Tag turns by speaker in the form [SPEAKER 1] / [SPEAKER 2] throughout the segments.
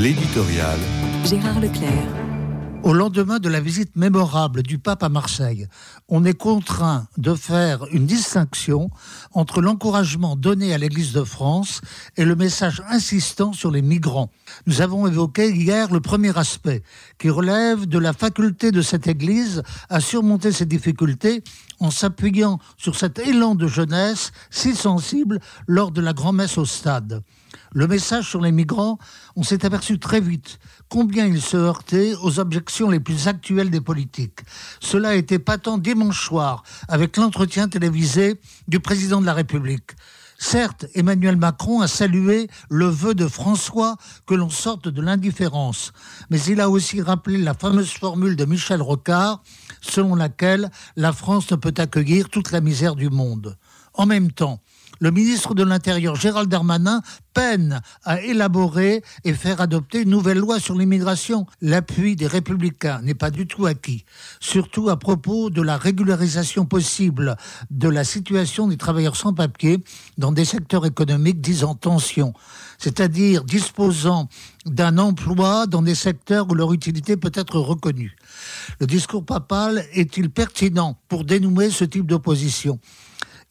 [SPEAKER 1] L'éditorial.
[SPEAKER 2] Gérard Leclerc.
[SPEAKER 3] Au lendemain de la visite mémorable du pape à Marseille, on est contraint de faire une distinction entre l'encouragement donné à l'Église de France et le message insistant sur les migrants. Nous avons évoqué hier le premier aspect, qui relève de la faculté de cette Église à surmonter ses difficultés en s'appuyant sur cet élan de jeunesse si sensible lors de la grand-messe au stade. Le message sur les migrants, on s'est aperçu très vite combien il se heurtait aux objections les plus actuelles des politiques. Cela a été patent dimanche soir avec l'entretien télévisé du président de la République. Certes, Emmanuel Macron a salué le vœu de François que l'on sorte de l'indifférence, mais il a aussi rappelé la fameuse formule de Michel Rocard, selon laquelle la France ne peut accueillir toute la misère du monde. En même temps, le ministre de l'Intérieur, Gérald Darmanin, peine à élaborer et faire adopter une nouvelle loi sur l'immigration. L'appui des républicains n'est pas du tout acquis, surtout à propos de la régularisation possible de la situation des travailleurs sans papier dans des secteurs économiques disant tension, c'est-à-dire disposant d'un emploi dans des secteurs où leur utilité peut être reconnue. Le discours papal est-il pertinent pour dénouer ce type d'opposition?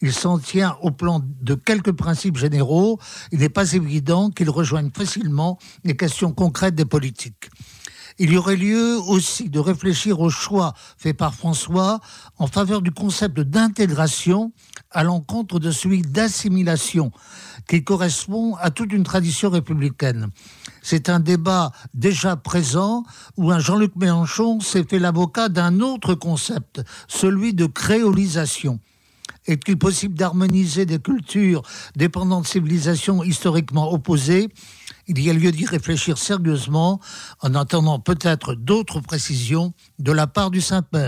[SPEAKER 3] Il s'en tient au plan de quelques principes généraux. Il n'est pas évident qu'il rejoigne facilement les questions concrètes des politiques. Il y aurait lieu aussi de réfléchir au choix fait par François en faveur du concept d'intégration à l'encontre de celui d'assimilation qui correspond à toute une tradition républicaine. C'est un débat déjà présent où un Jean-Luc Mélenchon s'est fait l'avocat d'un autre concept, celui de créolisation. Est-il possible d'harmoniser des cultures dépendant de civilisations historiquement opposées? Il y a lieu d'y réfléchir sérieusement en attendant peut-être d'autres précisions de la part du Saint-Père.